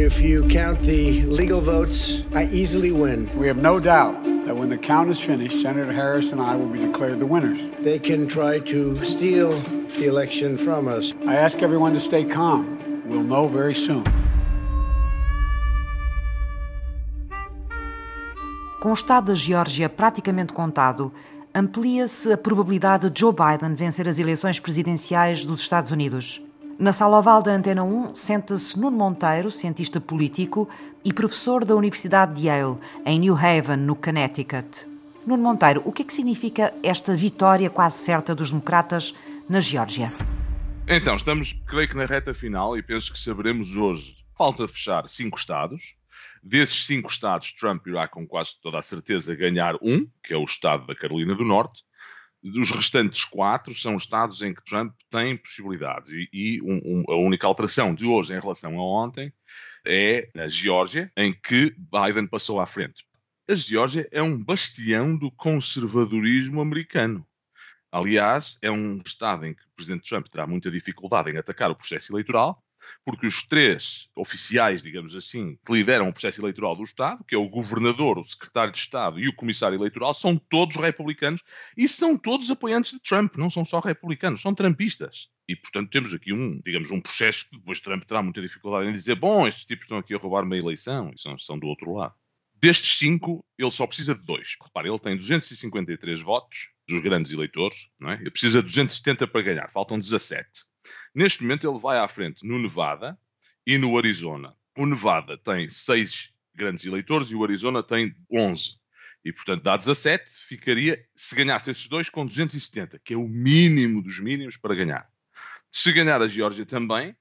If you count the legal votes, I easily win. We have no doubt that when the count is finished, Senator Harris and I will be declared the winners. They can try to steal the election from us. I ask everyone to stay calm. We'll know very soon. Com o estado da Geórgia praticamente contado, amplia-se a probabilidade de Joe Biden vencer as eleições presidenciais dos Estados Unidos. Na sala oval da Antena 1, senta-se Nuno Monteiro, cientista político e professor da Universidade de Yale, em New Haven, no Connecticut. Nuno Monteiro, o que é que significa esta vitória quase certa dos democratas na Geórgia? Então, estamos, creio que na reta final e penso que saberemos hoje. Falta fechar cinco estados. Desses cinco estados, Trump irá com quase toda a certeza ganhar um, que é o estado da Carolina do Norte. Dos restantes quatro são estados em que Trump tem possibilidades. E, e um, um, a única alteração de hoje em relação a ontem é a Geórgia, em que Biden passou à frente. A Geórgia é um bastião do conservadorismo americano. Aliás, é um estado em que o presidente Trump terá muita dificuldade em atacar o processo eleitoral, porque os três oficiais, digamos assim, que lideram o processo eleitoral do Estado, que é o governador, o secretário de Estado e o comissário eleitoral, são todos republicanos e são todos apoiantes de Trump, não são só republicanos, são trumpistas. E, portanto, temos aqui um, digamos, um processo que depois Trump terá muita dificuldade em dizer, bom, estes tipos estão aqui a roubar uma eleição e são, são do outro lado. Destes cinco, ele só precisa de dois. Repare, ele tem 253 votos dos grandes eleitores, não é? Ele precisa de 270 para ganhar, faltam 17. Neste momento ele vai à frente no Nevada e no Arizona. O Nevada tem seis grandes eleitores e o Arizona tem 11. E, portanto, dá 17, ficaria, se ganhasse esses dois, com 270, que é o mínimo dos mínimos para ganhar. Se ganhar a Geórgia também,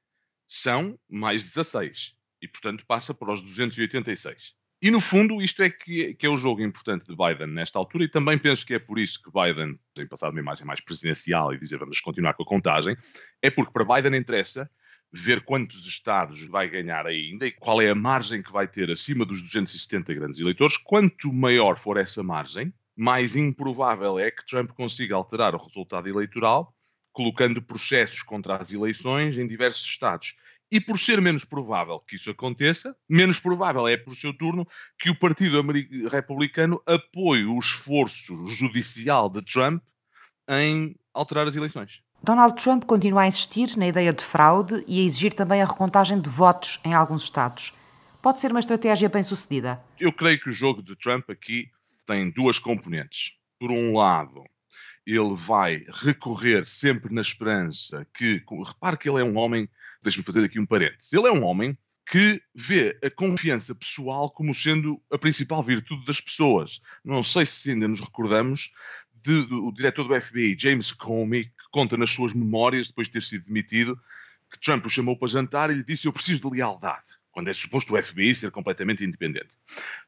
são mais 16. E, portanto, passa para os 286. E no fundo, isto é que, que, é o jogo importante de Biden nesta altura, e também penso que é por isso que Biden tem passado uma imagem mais presidencial e dizer vamos continuar com a contagem, é porque para Biden interessa ver quantos estados vai ganhar ainda e qual é a margem que vai ter acima dos 270 grandes eleitores. Quanto maior for essa margem, mais improvável é que Trump consiga alterar o resultado eleitoral, colocando processos contra as eleições em diversos estados. E por ser menos provável que isso aconteça, menos provável é, por seu turno, que o Partido Republicano apoie o esforço judicial de Trump em alterar as eleições. Donald Trump continua a insistir na ideia de fraude e a exigir também a recontagem de votos em alguns estados. Pode ser uma estratégia bem sucedida? Eu creio que o jogo de Trump aqui tem duas componentes. Por um lado, ele vai recorrer sempre na esperança que. Repare que ele é um homem deixe-me fazer aqui um parênteses. Ele é um homem que vê a confiança pessoal como sendo a principal virtude das pessoas. Não sei se ainda nos recordamos de, do diretor do FBI, James Comey, que conta nas suas memórias, depois de ter sido demitido, que Trump o chamou para jantar e lhe disse: Eu preciso de lealdade, quando é suposto o FBI ser completamente independente.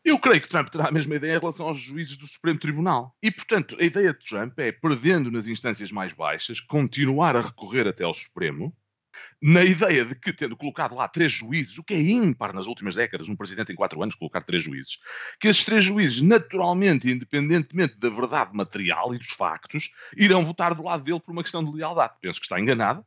Eu creio que Trump terá a mesma ideia em relação aos juízes do Supremo Tribunal. E, portanto, a ideia de Trump é, perdendo nas instâncias mais baixas, continuar a recorrer até ao Supremo na ideia de que, tendo colocado lá três juízes, o que é ímpar nas últimas décadas, um presidente em quatro anos colocar três juízes, que esses três juízes, naturalmente, independentemente da verdade material e dos factos, irão votar do lado dele por uma questão de lealdade. Penso que está enganado,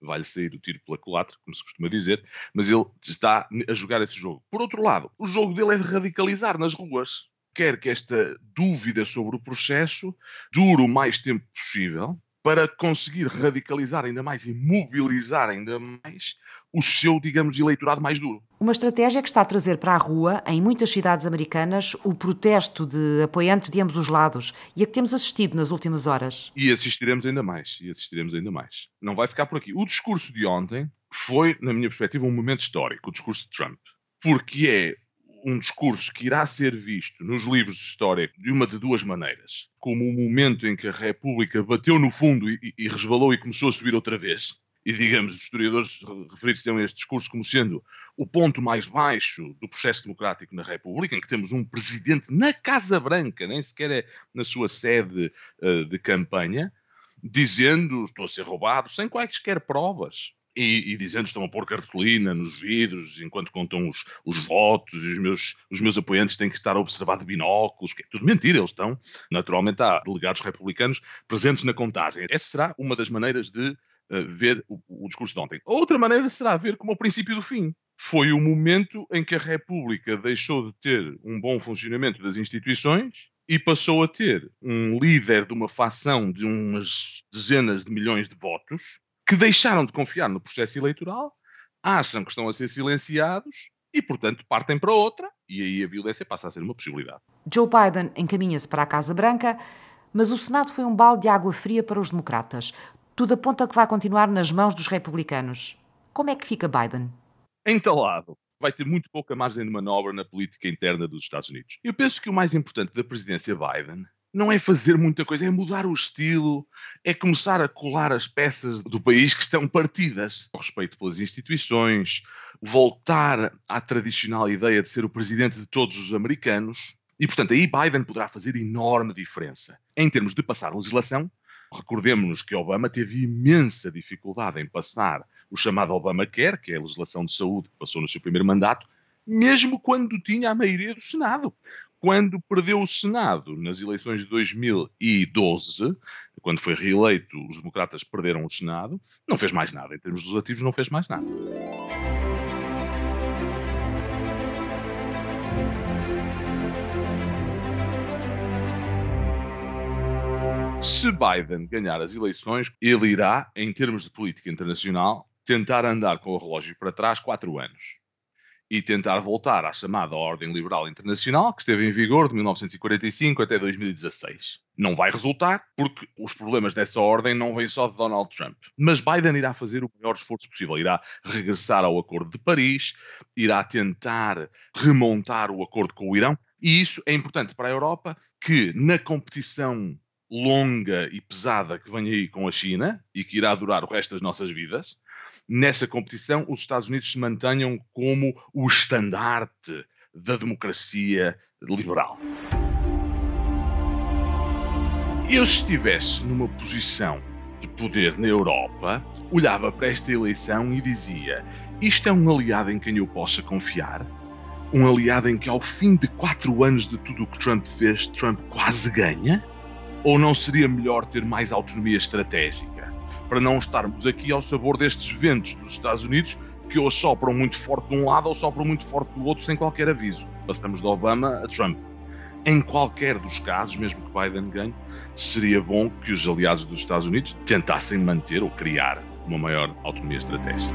vai-lhe sair o tiro pela culatra, como se costuma dizer, mas ele está a jogar esse jogo. Por outro lado, o jogo dele é de radicalizar nas ruas. Quer que esta dúvida sobre o processo dure o mais tempo possível, para conseguir radicalizar ainda mais e mobilizar ainda mais o seu, digamos, eleitorado mais duro. Uma estratégia que está a trazer para a rua, em muitas cidades americanas, o protesto de apoiantes de ambos os lados e a que temos assistido nas últimas horas. E assistiremos ainda mais, e assistiremos ainda mais. Não vai ficar por aqui. O discurso de ontem foi, na minha perspectiva, um momento histórico, o discurso de Trump. Porque é um discurso que irá ser visto nos livros de história de uma de duas maneiras. Como o momento em que a República bateu no fundo e, e resvalou e começou a subir outra vez. E, digamos, os historiadores referidos a este discurso como sendo o ponto mais baixo do processo democrático na República, em que temos um presidente na Casa Branca, nem sequer é na sua sede uh, de campanha, dizendo estou a ser roubado, sem quaisquer provas e, e dizendo que estão a pôr cartolina nos vidros enquanto contam os, os votos e os meus, os meus apoiantes têm que estar a observar de binóculos, que é tudo mentira, eles estão. Naturalmente há delegados republicanos presentes na contagem. Essa será uma das maneiras de uh, ver o, o, discurso de ontem. Outra maneira será ver como o princípio do fim. foi o momento em que a República deixou de ter um bom funcionamento das instituições e passou a ter um líder de uma facção de umas dezenas de milhões de votos que deixaram de confiar no processo eleitoral, acham que estão a ser silenciados e, portanto, partem para outra e aí a violência passa a ser uma possibilidade. Joe Biden encaminha-se para a Casa Branca, mas o Senado foi um balde de água fria para os democratas. Tudo aponta que vai continuar nas mãos dos republicanos. Como é que fica Biden? Entalado vai ter muito pouca margem de manobra na política interna dos Estados Unidos. Eu penso que o mais importante da presidência Biden não é fazer muita coisa, é mudar o estilo, é começar a colar as peças do país que estão partidas. O respeito pelas instituições, voltar à tradicional ideia de ser o presidente de todos os americanos. E, portanto, aí Biden poderá fazer enorme diferença. Em termos de passar legislação, recordemos-nos que Obama teve imensa dificuldade em passar o chamado Obamacare, que é a legislação de saúde que passou no seu primeiro mandato, mesmo quando tinha a maioria do Senado. Quando perdeu o Senado nas eleições de 2012, quando foi reeleito, os democratas perderam o Senado, não fez mais nada. Em termos legislativos, não fez mais nada. Se Biden ganhar as eleições, ele irá, em termos de política internacional, tentar andar com o relógio para trás quatro anos e tentar voltar à chamada Ordem Liberal Internacional, que esteve em vigor de 1945 até 2016. Não vai resultar, porque os problemas dessa ordem não vêm só de Donald Trump. Mas Biden irá fazer o maior esforço possível. Irá regressar ao Acordo de Paris, irá tentar remontar o acordo com o Irão. E isso é importante para a Europa, que na competição longa e pesada que vem aí com a China e que irá durar o resto das nossas vidas, nessa competição os Estados Unidos se mantenham como o estandarte da democracia liberal. Eu, se estivesse numa posição de poder na Europa, olhava para esta eleição e dizia: isto é um aliado em quem eu possa confiar? Um aliado em que, ao fim de quatro anos de tudo o que Trump fez, Trump quase ganha? Ou não seria melhor ter mais autonomia estratégica? Para não estarmos aqui ao sabor destes ventos dos Estados Unidos que ou sopram muito forte de um lado ou sopram muito forte do outro sem qualquer aviso. Passamos de Obama a Trump. Em qualquer dos casos, mesmo que Biden ganhe, seria bom que os aliados dos Estados Unidos tentassem manter ou criar uma maior autonomia estratégica.